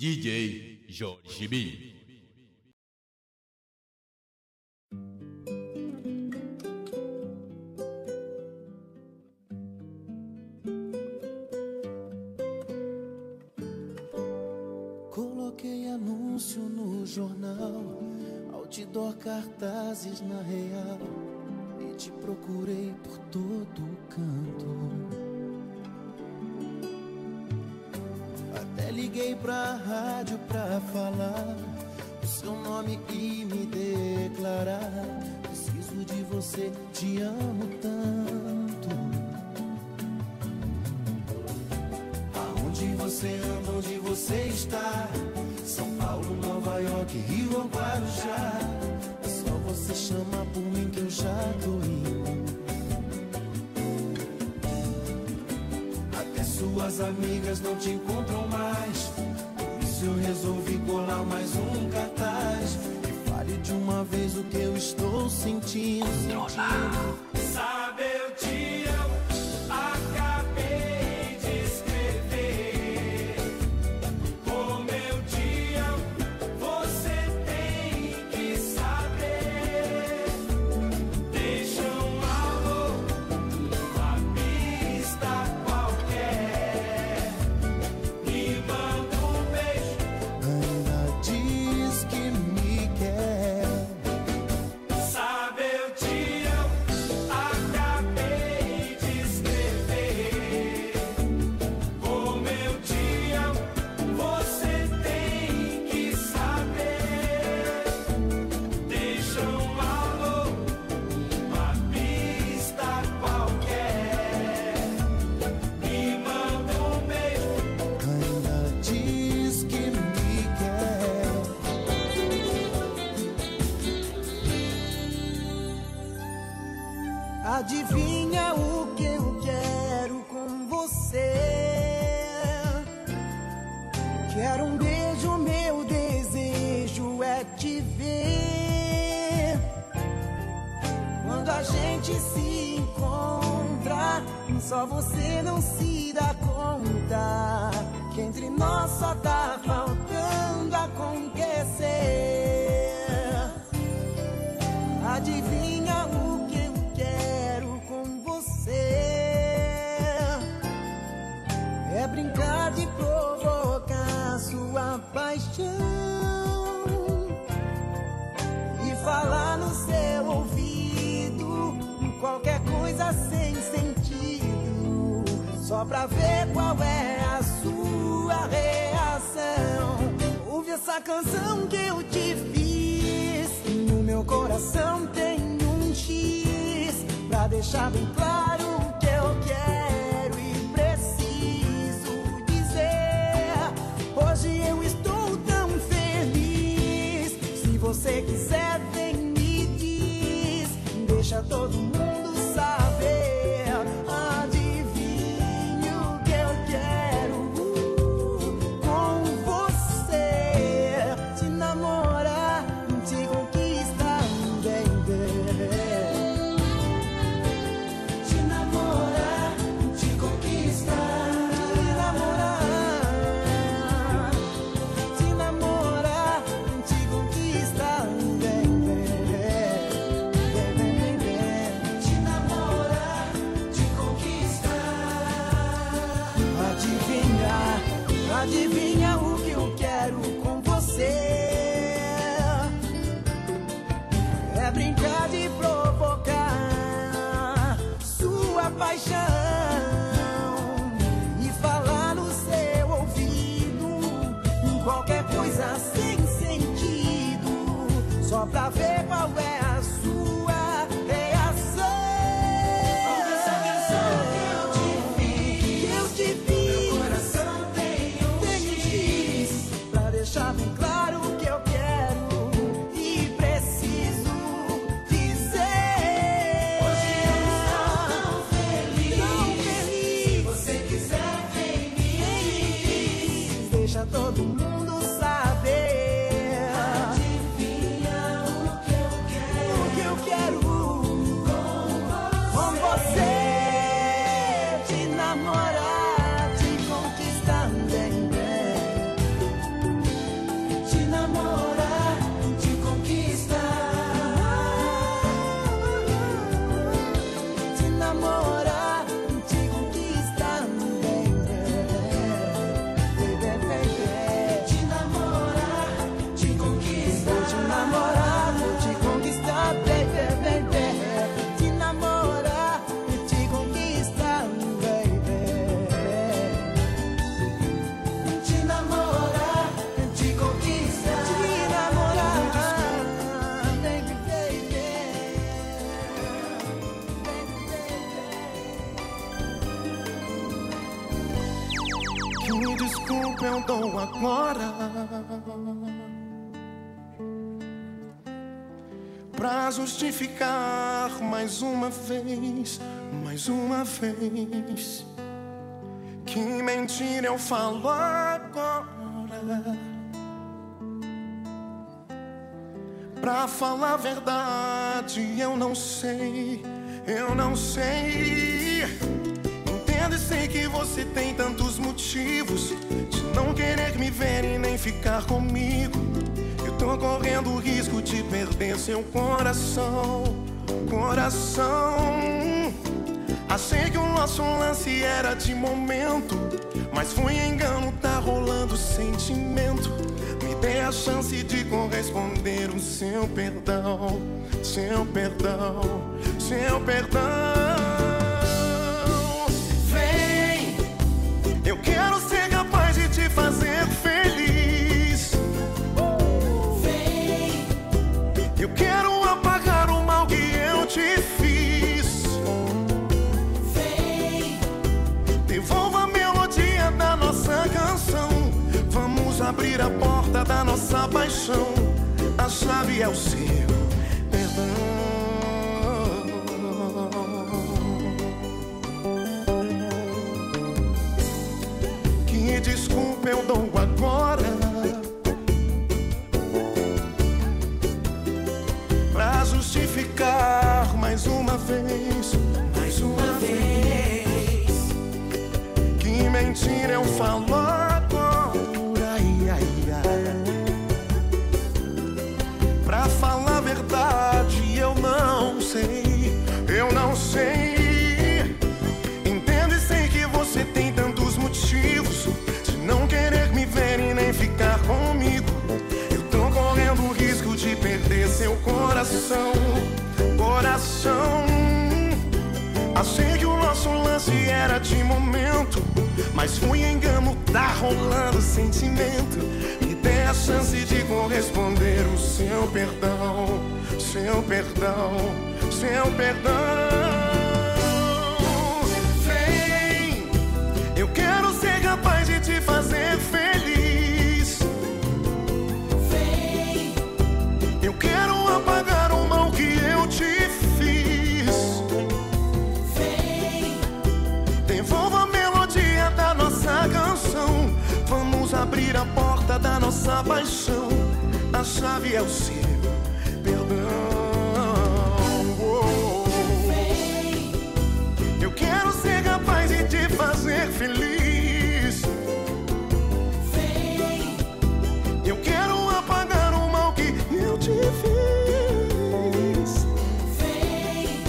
DJ Jorge B. Coloquei anúncio no jornal, outdoor cartazes na real. E te procurei por todo canto liguei pra rádio pra falar o seu nome e me declarar. Preciso de você, te amo tanto. Aonde você anda, onde você está? São Paulo, Nova York, Rio ou Guarujá. É só você chamar por mim que eu já tô indo. Suas amigas não te encontram mais. Eu resolvi colar mais um cartaz. Que fale de uma vez o que eu estou sentindo. Controlar. Pra justificar mais uma vez, mais uma vez. Que mentira eu falo agora. Pra falar a verdade, eu não sei, eu não sei. Entendo e sei que você tem tantos motivos de não querer me ver e nem ficar comigo. Correndo o risco de perder seu coração, coração. Achei que o nosso lance era de momento, mas foi engano, tá rolando sentimento. Me dê a chance de corresponder o seu perdão, seu perdão, seu perdão. Vem, eu quero ser capaz de te fazer abrir a porta da nossa paixão. A chave é o seu perdão. Que desculpa eu dou agora. Pra justificar mais uma vez, mais uma vez. Que mentira eu falo coração, coração. Achei que o nosso lance era de momento, mas foi engano, tá rolando sentimento. Me dê a chance de corresponder o seu perdão, seu perdão, seu perdão. Vem, eu quero ser capaz de te fazer da nossa paixão. A chave é o seu perdão. Oh. Eu quero ser capaz de te fazer feliz. vem, Eu quero apagar o mal que eu te fiz. vem,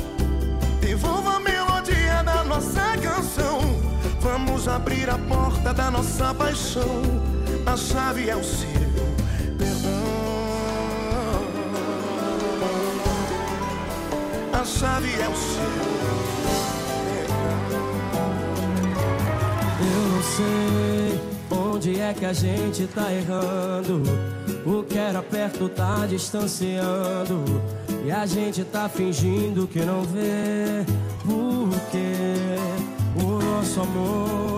Devolva a melodia da nossa canção. Vamos abrir a porta da nossa paixão. A chave é o seu perdão. A chave é o seu. Eu não sei onde é que a gente tá errando. O que era perto tá distanciando. E a gente tá fingindo que não vê. Porque o nosso amor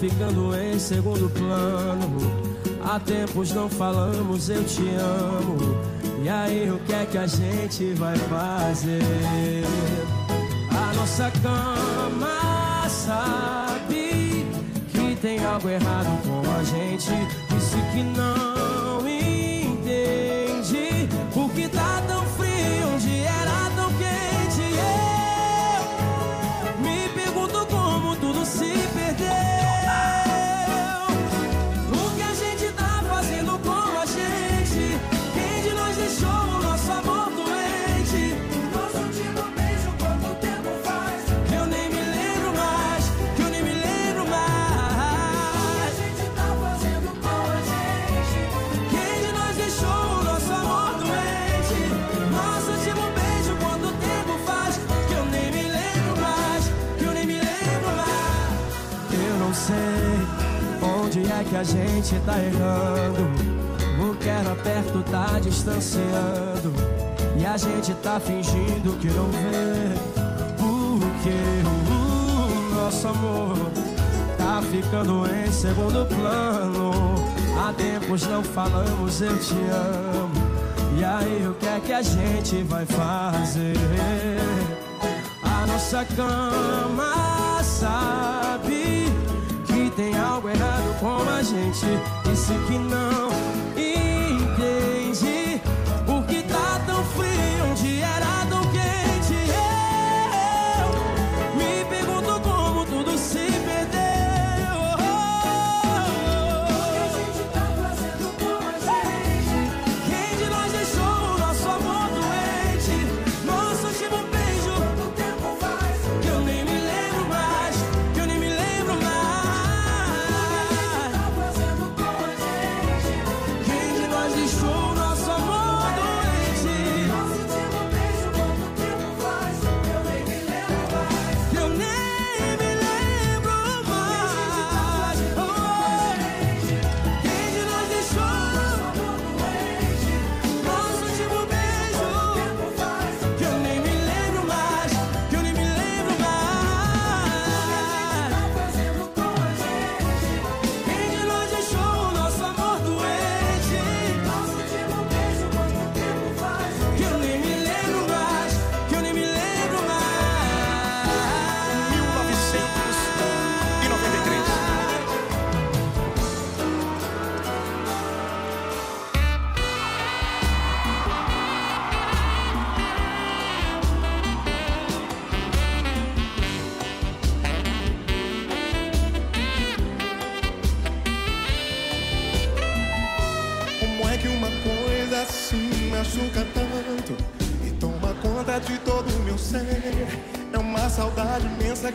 ficando em segundo plano. Há tempos não falamos, eu te amo. E aí, o que é que a gente vai fazer? A nossa cama sabe que tem algo errado com a gente. Disse que não a gente tá errando. O que era perto tá distanciando. E a gente tá fingindo que não vê. Porque o nosso amor tá ficando em segundo plano. Há tempos não falamos, eu te amo. E aí, o que é que a gente vai fazer? A nossa cama que tem algo errado com a gente. Disse que não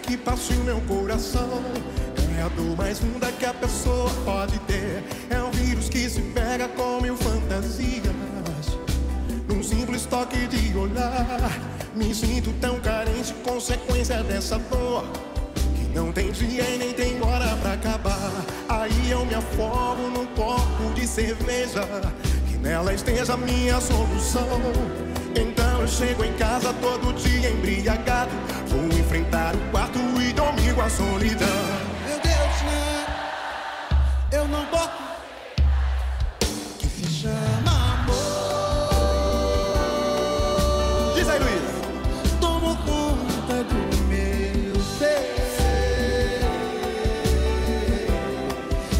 que passa o meu coração. É a dor mais funda que a pessoa pode ter. É um vírus que se pega com mil fantasias. Num simples toque de olhar, me sinto tão carente, consequência dessa dor. Que não tem dia e nem tem hora pra acabar. Aí eu me afogo num copo de cerveja. Que nela esteja a minha solução. Então eu chego em casa todo dia embriagado. Enfrentar o quarto e domingo a solidão. Meu Deus, né? Eu não boto que se chama amor. Diz aí, Luiz. Tomo conta do meu ser.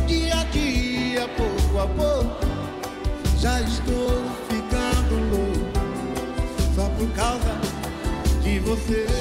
Dia a dia, pouco a pouco, já estou ficando louco só por causa de você.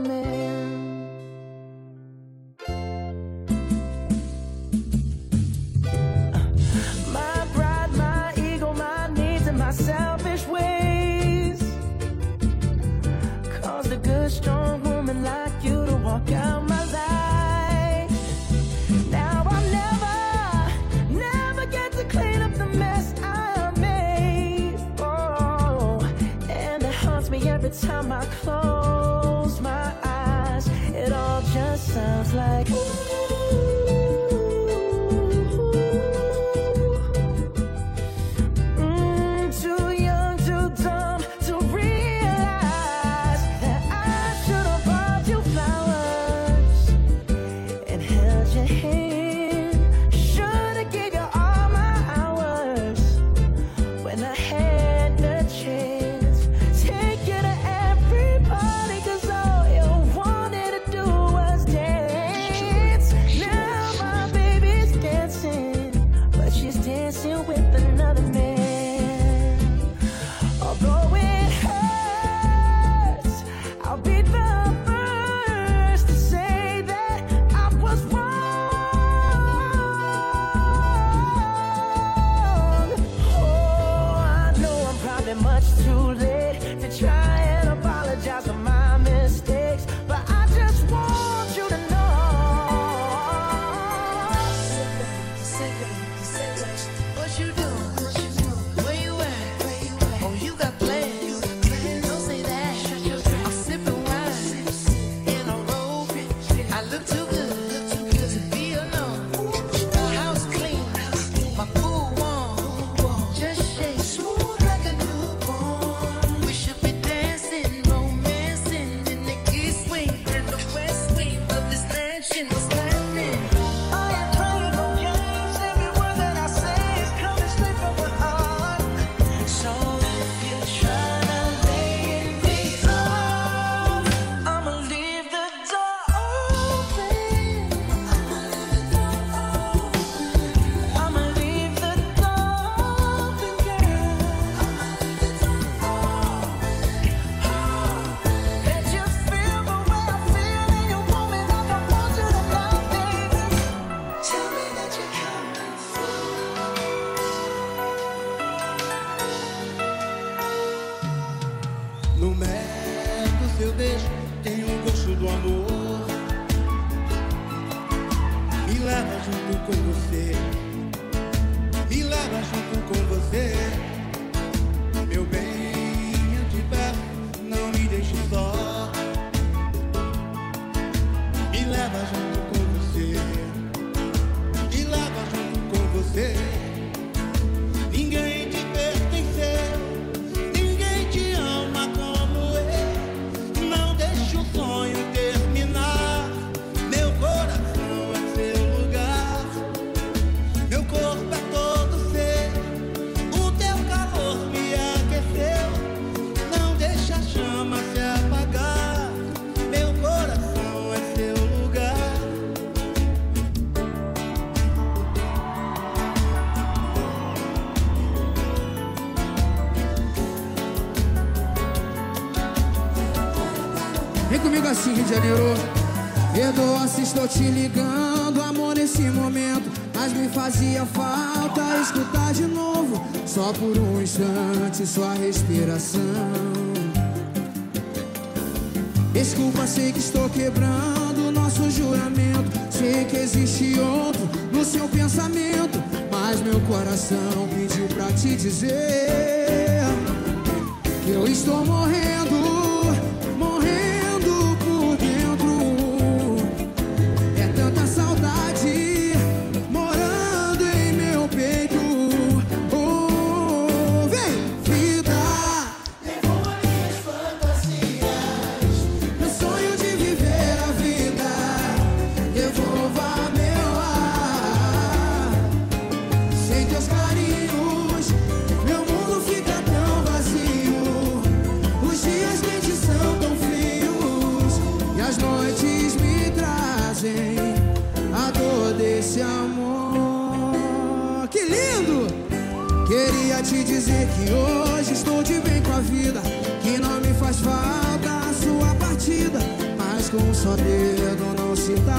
close my eyes, it all just sounds like te ligando, amor, nesse momento. Mas me fazia falta escutar de novo, só por um instante, sua respiração. Desculpa, sei que estou quebrando nosso juramento. Sei que existe outro no seu pensamento. Mas meu coração pediu pra te dizer que eu estou morrendo.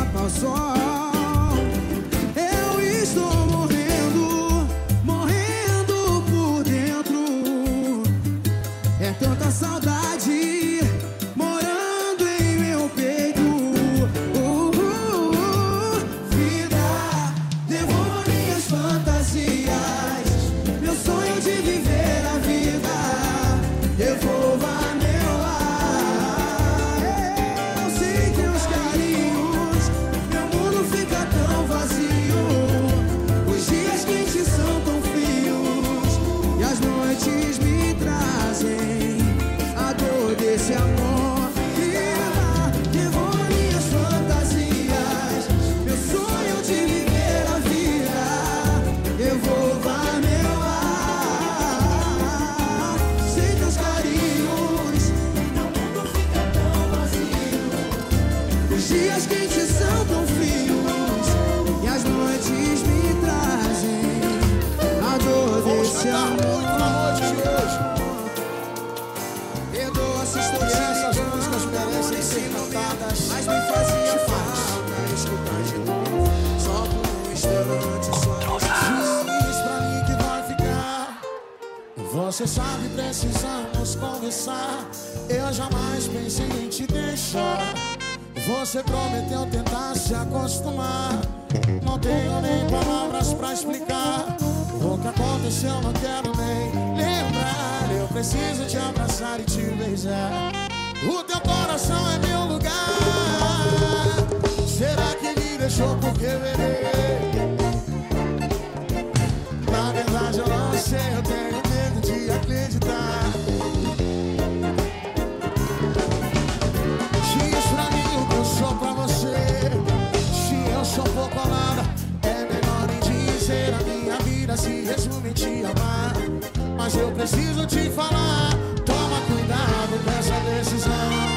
mata precisamos conversar. Eu jamais pensei em te deixar. Você prometeu tentar se acostumar. Não tenho nem palavras pra explicar. O que aconteceu não quero nem lembrar. Eu preciso te abraçar e te beijar. O teu coração é meu lugar. Será que me deixou porque eu errei? vida se resume em te amar. Mas eu preciso te falar: toma cuidado com essa decisão.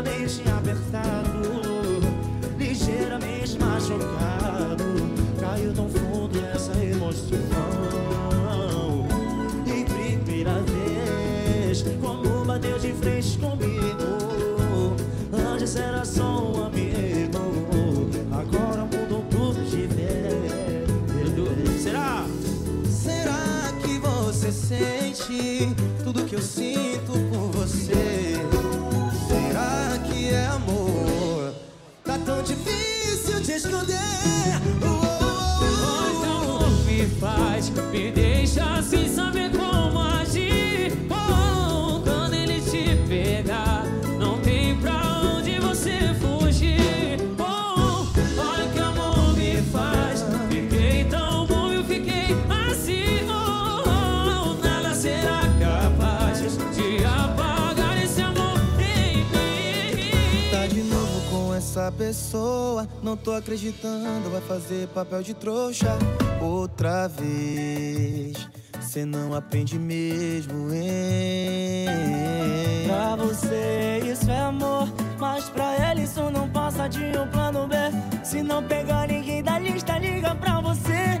ligeiramente apertado, ligeiramente machucado. Caiu tão fundo essa emoção. E primeira vez, como bateu de frente comigo, antes era só um amigo, agora mudou tudo de vez. Será? Será que você sente tudo que eu sinto por você? pessoa. Não tô acreditando, vai fazer papel de trouxa outra vez. Cê não aprende mesmo, hein? Pra você isso é amor, mas pra ela isso não passa de um plano B. Se não pegar ninguém da lista, liga pra você.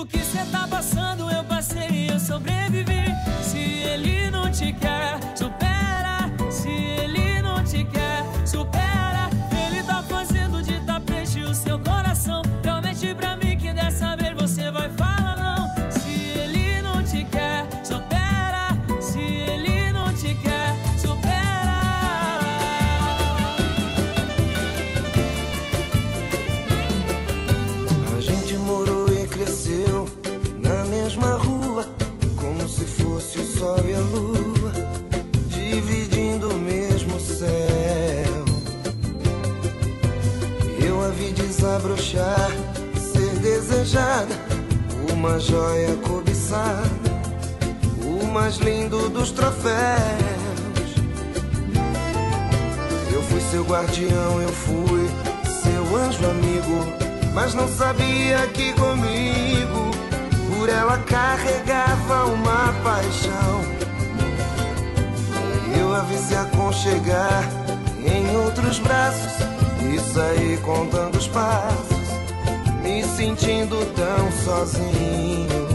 O que cê tá passando eu passei e eu sobrevivi. Se ele não te quer, supera. Se ele não te quer, supera. Ele tá fazendo. sentindo tão sozinho.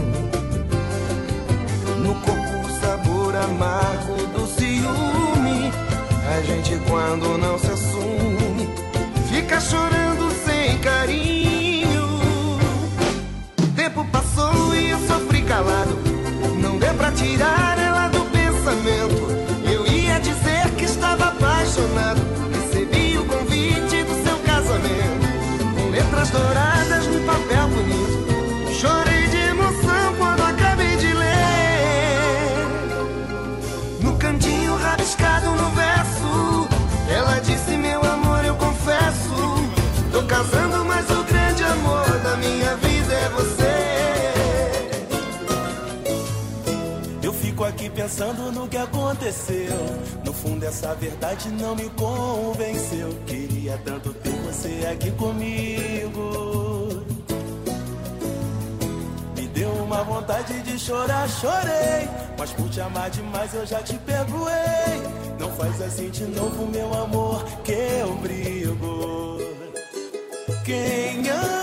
pensando no que aconteceu. No fundo, essa verdade não me convenceu. Queria tanto ter você aqui comigo. Me deu uma vontade de chorar, chorei. Mas por te amar demais, eu já te perdoei. Não faz assim de novo, meu amor, que eu brigo. Quem ama.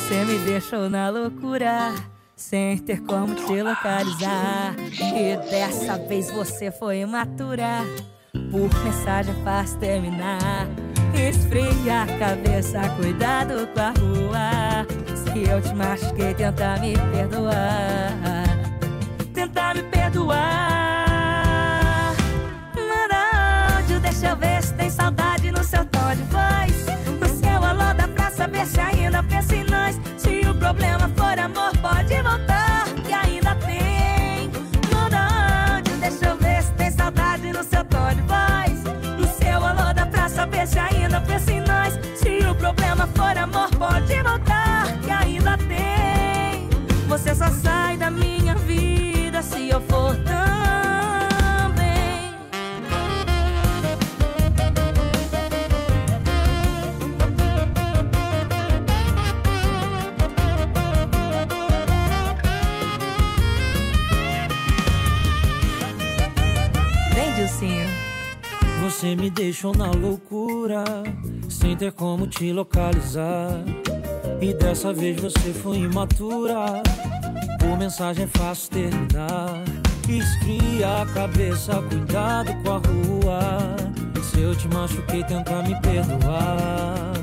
Você me deixou na loucura sem ter como te localizar. E dessa vez você foi imatura. Por mensagem faz terminar. Esfria a cabeça, cuidado com a rua. Se eu te machuquei, tenta me perdoar. Tenta me perdoar. Problema for amor, pode voltar, que ainda tem. Manda áudio, deixa eu ver se tem saudade no seu tom de voz. No seu alô dá pra saber se ainda pensa em nós. Se o problema for amor, pode voltar, que ainda tem. Você só sai da minha vida se eu for também. Você me deixou na loucura, sem ter como te localizar. E dessa vez você foi imatura. Por mensagem é fácil terminar. Esfria a cabeça, cuidado com a rua. Se eu te machuquei, tenta me perdoar.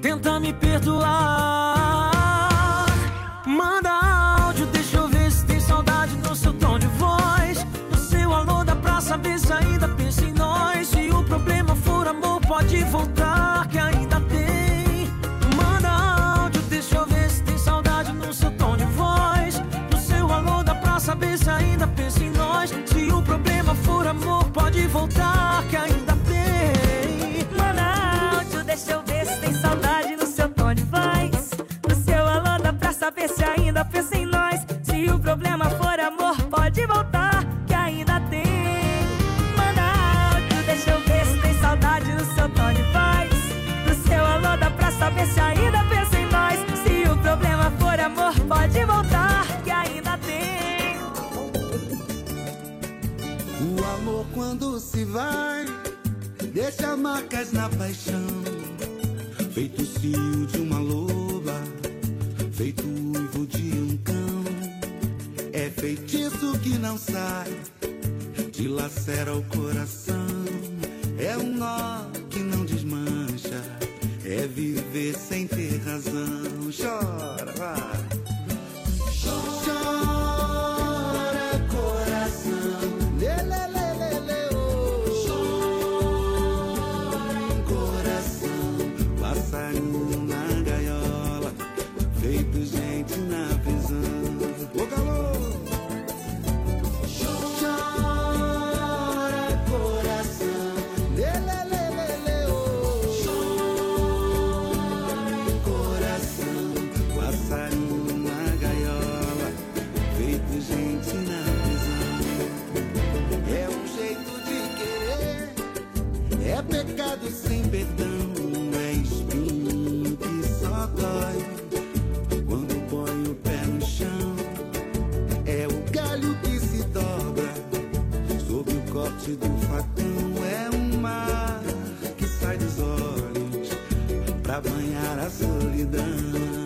Tenta me perdoar. Manda áudio, deixa eu ver se tem saudade no seu tom de voz. No seu alô dá pra saber se ainda pensa em Se o problema for amor, pode voltar, que ainda tem. Manda áudio, deixa eu ver se tem saudade no seu tom de voz. No seu alô dá pra saber se ainda pensa em nós. Se o problema for amor, pode voltar, que ainda tem. Manda áudio, deixa eu ver se tem saudade no seu tom de voz. No seu alô dá pra saber se ainda pensa em nós. Se o problema for quando se vai deixa marcas na paixão. Feito o cio de uma loba, feito o uivo de um cão. É feitiço que não sai, dilacera o coração. Do facão. É um mar que sai dos olhos pra banhar a solidão.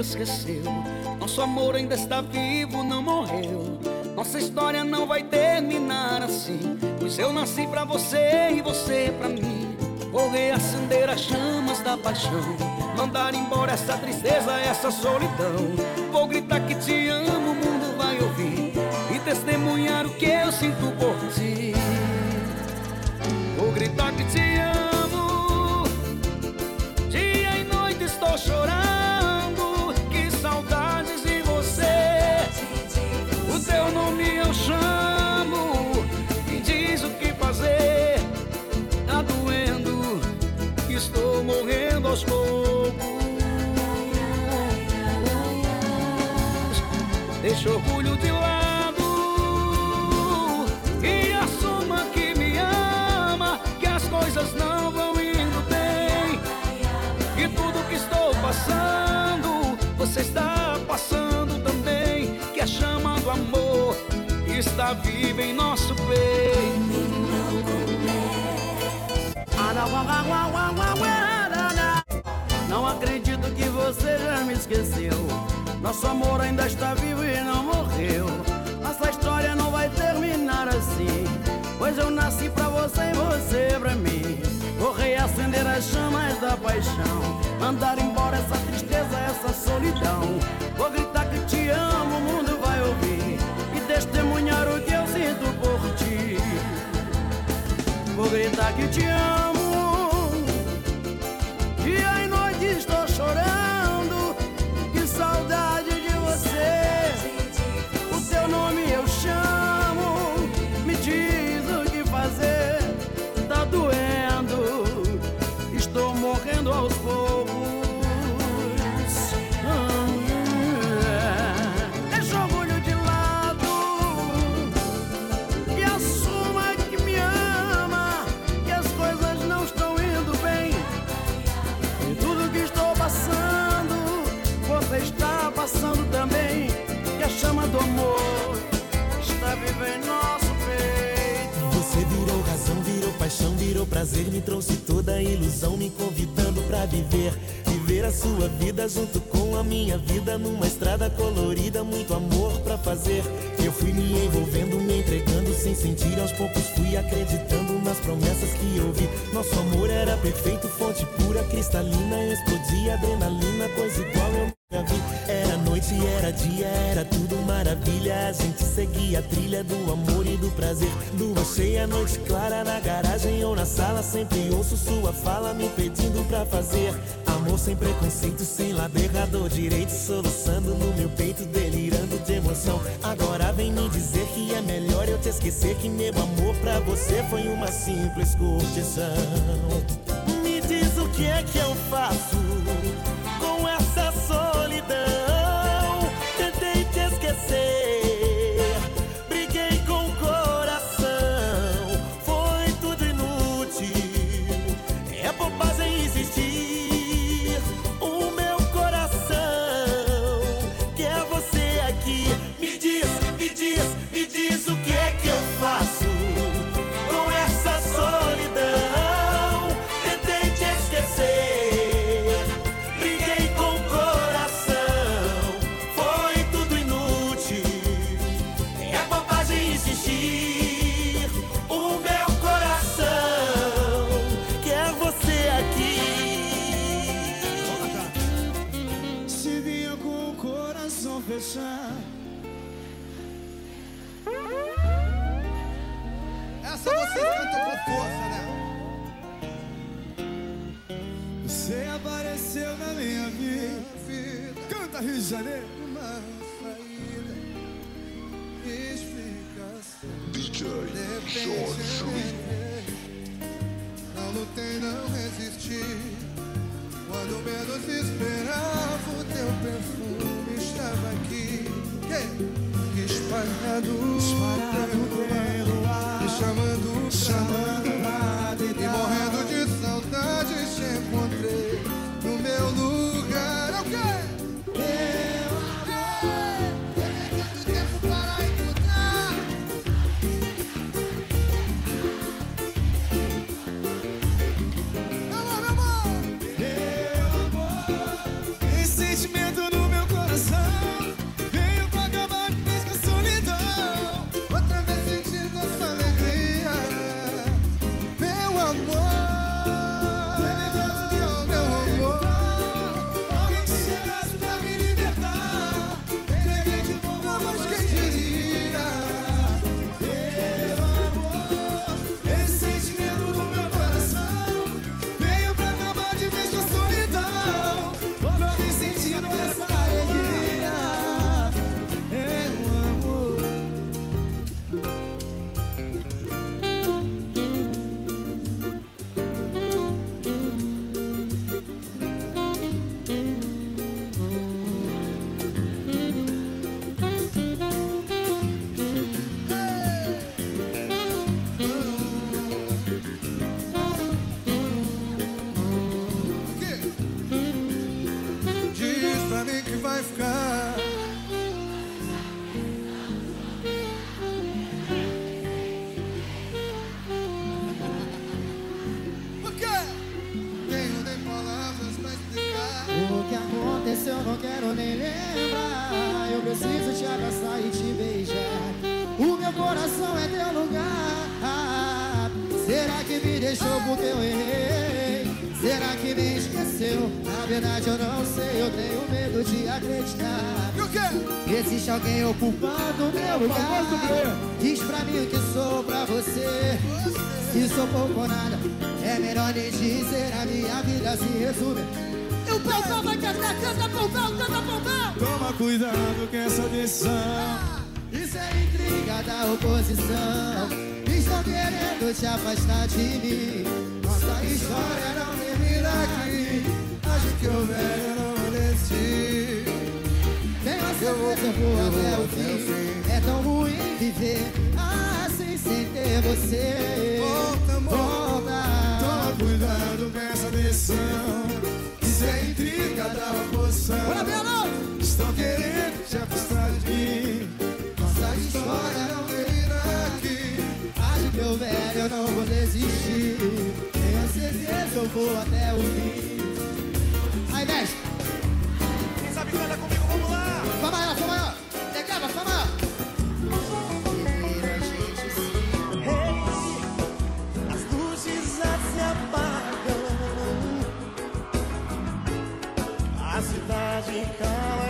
Esqueceu. Nosso amor ainda está vivo, não morreu. Nossa história não vai terminar assim. Pois eu nasci pra você e você pra mim. Vou reacender as chamas da paixão. Mandar embora essa tristeza, essa solidão. Vou gritar que te amo, o mundo vai ouvir. E testemunhar o que eu sinto por ti. Vou gritar que te amo. Deixa orgulho de lado e assuma que me ama, que as coisas não vão indo bem. E tudo que estou passando, você está passando também. Que a chama do amor está viva em nosso peito. Não acredito que você já me esqueceu. Nosso amor ainda está vivo e não morreu. Nossa história não vai terminar assim. Pois eu nasci pra você e você pra mim. Vou reacender as chamas da paixão. Mandar embora essa tristeza, essa solidão. Vou gritar que te amo, o mundo vai ouvir. E testemunhar o que eu sinto por ti. Vou gritar que te amo. Prazer, me trouxe toda a ilusão, me convidando pra viver. Viver a sua vida junto com a minha vida, numa estrada colorida, muito amor pra fazer. Eu fui me envolvendo, me entregando sem sentir, aos poucos fui acreditando nas promessas que ouvi. Nosso amor era perfeito, fonte pura, cristalina, explodia adrenalina, coisa igual eu nunca vi. Era noite, era dia, era tudo maravilha. A gente seguia a trilha do amor e do prazer. Lua cheia, noite clara na garagem ou na sala. Sempre ouço sua fala me pedindo pra fazer. Amor sem preconceito, sem lado errado ou direito. Soluçando no meu peito, delirando de emoção. Agora vem me dizer que é melhor eu te esquecer. Que meu amor pra você foi uma simples curtição. Me diz o que é que eu faço Janeiro. Uma saída, explicação. DJ Depende eu entrei. Não lutei, não resisti. Quando menos esperava, o teu perfume estava aqui. Que? Espalhado, pelo ar, Existe alguém ocupando meu lugar. Diz pra mim o que sou pra você. Se sou pouco ou nada, é melhor nem dizer. A minha vida se resume. E o Pelpão vai cantar, canta Pelpão, canta Pelpão. Toma cuidado com essa decisão. Isso é intriga da oposição. Estão querendo te afastar de mim. Nossa história não termina aqui. Acho que o velho não vai desistir. Tenho a certeza eu vou até o fim. É tão ruim viver assim sem ter você. Volta, amor. Volta. Toma cuidado com essa decisão. Isso é intriga da oposição. Bora, Belo! Estão querendo te afastar de mim. Nossa história não termina aqui. Acho que eu velho eu não vou desistir. Tenho certeza eu vou até o fim. Fá maior, fá maior. As luzes já se apagam, a cidade cala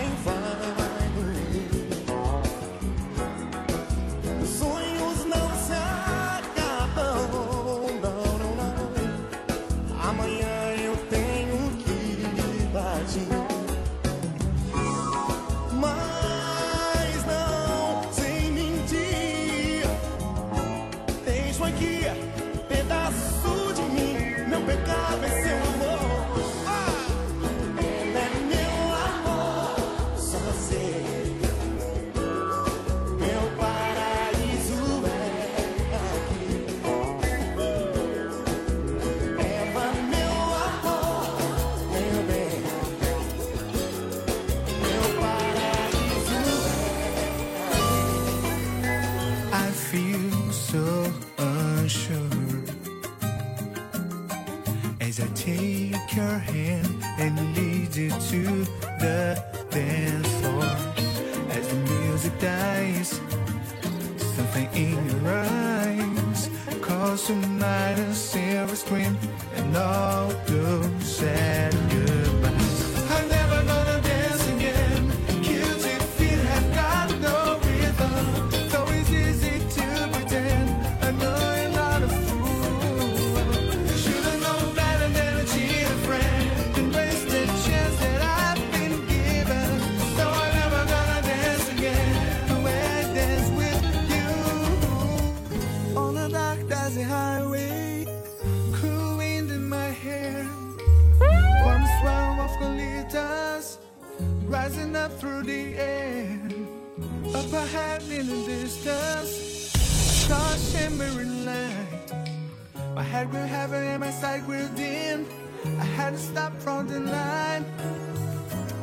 My head grew heavy and my sight grew dim. I had to stop from the line.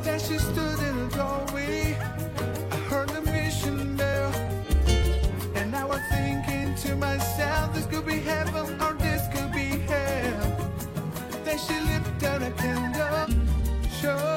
Then she stood in the doorway. I heard the mission bell. And I was thinking to myself, this could be heaven or this could be hell. Then she down a candle, show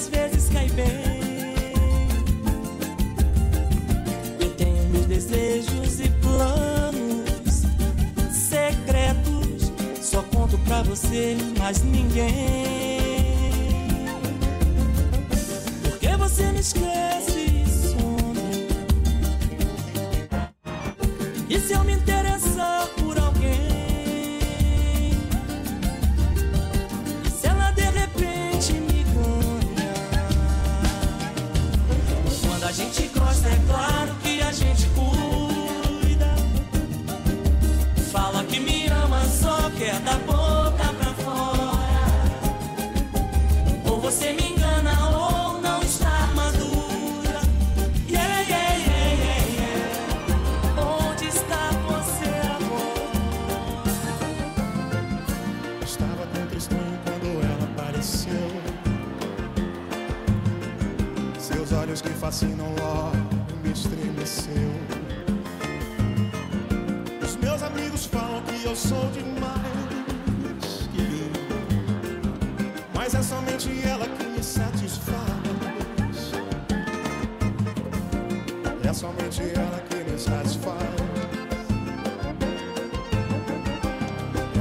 às vezes cai bem. Eu tenho meus desejos e planos secretos. Só conto pra você, mas ninguém. Porque você me esquece eu sou demais. Mas é somente ela que me satisfaz. É somente ela que me satisfaz.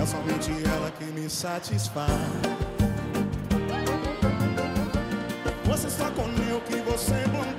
É somente ela que me satisfaz. Você está com o que você plantou.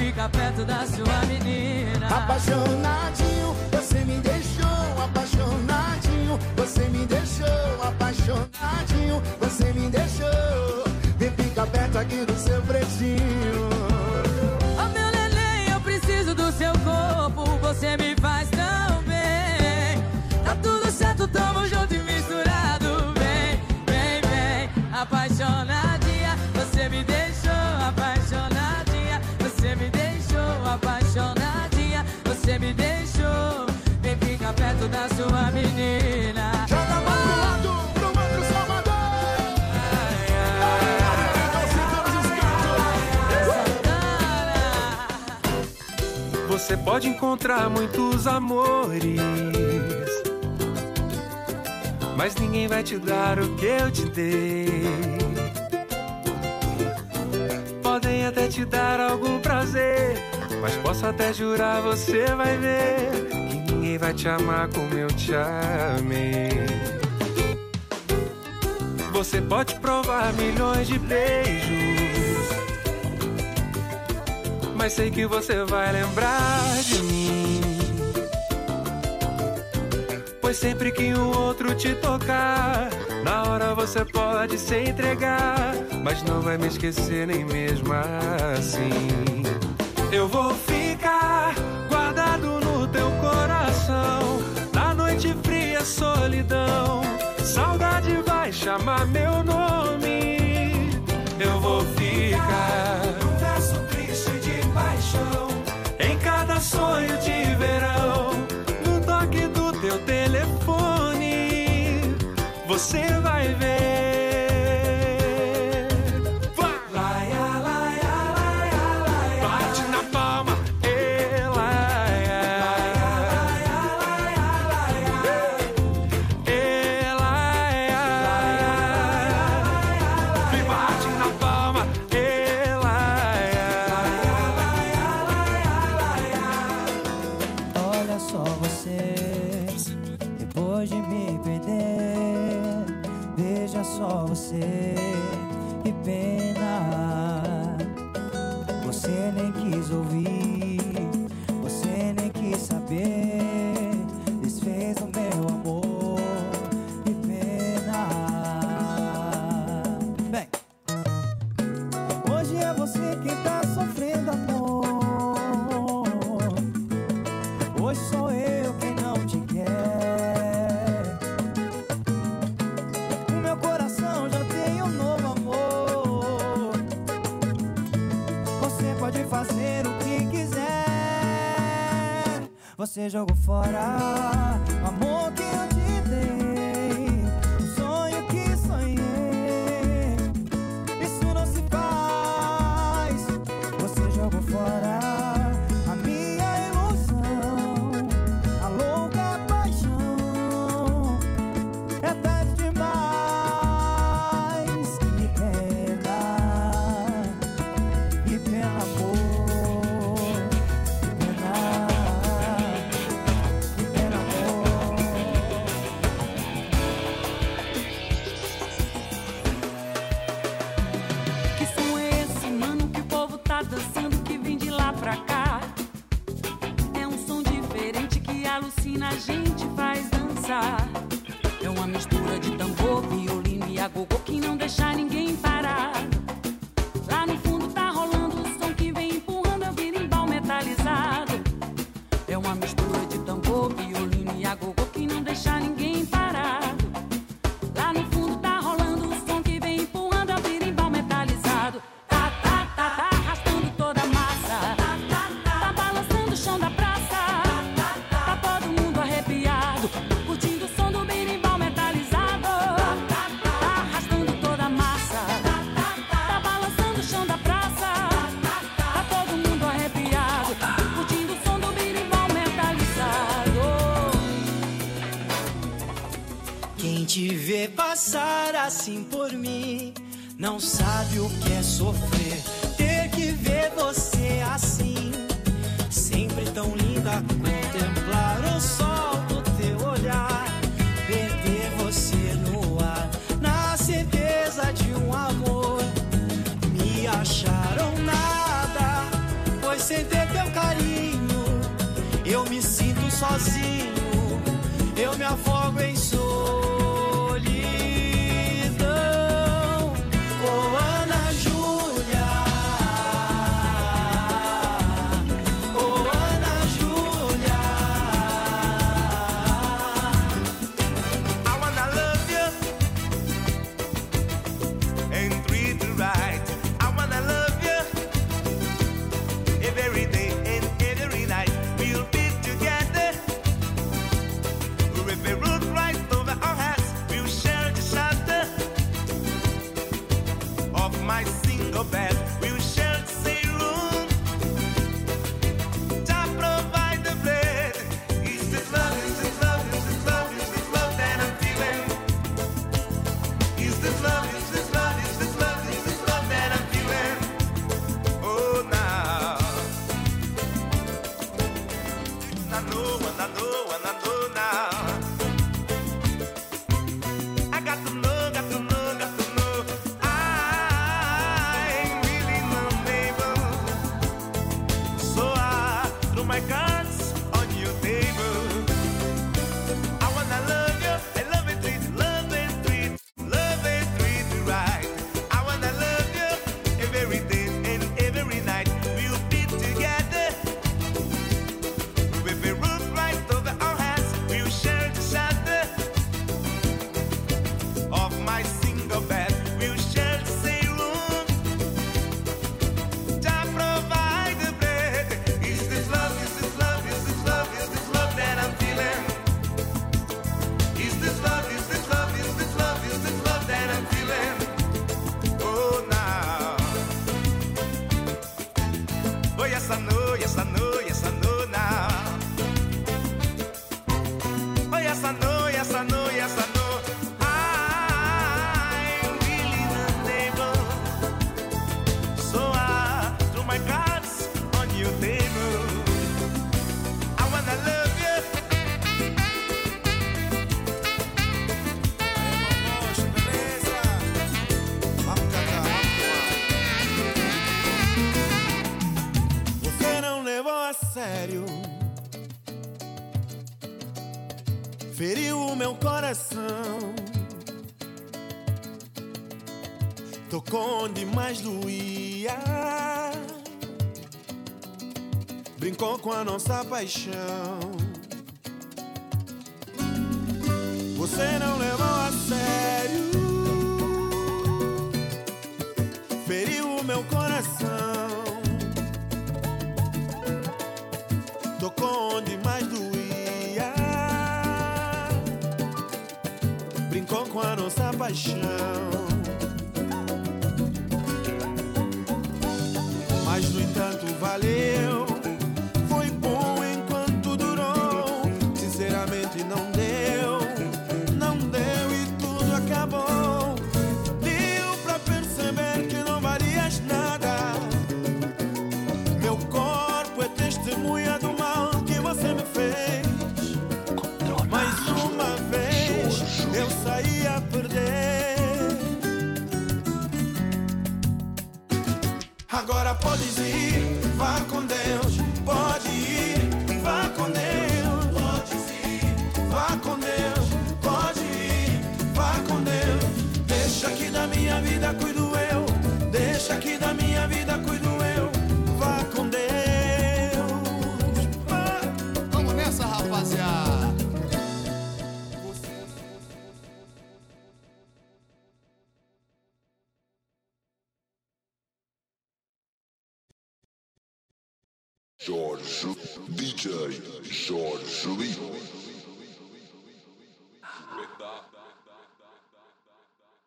Vem ficar perto da sua menina. Apaixonadinho, você me deixou apaixonadinho. Você me deixou apaixonadinho. Você me deixou. Vem ficar perto aqui do seu pretinho. Oh meu neném, eu preciso do seu corpo. Você me pode encontrar muitos amores, mas ninguém vai te dar o que eu te dei. Podem até te dar algum prazer, mas posso até jurar você vai ver que ninguém vai te amar como eu te amei. Você pode provar milhões de beijos. Mas sei que você vai lembrar de mim. Pois sempre que um outro te tocar, na hora você pode se entregar. Mas não vai me esquecer nem mesmo assim. Eu vou ficar guardado no teu coração. Na noite fria, solidão. Saudade vai chamar meu nome. Eu vou ficar. sonho de verão. No toque do teu telefone, você vai ver. de me perder. Veja só você, que pena. Você nem quis ouvir, você nem quis saber. jogo fora. sério. Feriu o meu coração. Tocou onde mais doía. Brincou com a nossa paixão. Você não levou a sério. brincou com a nossa paixão. Mas, no entanto, valeu.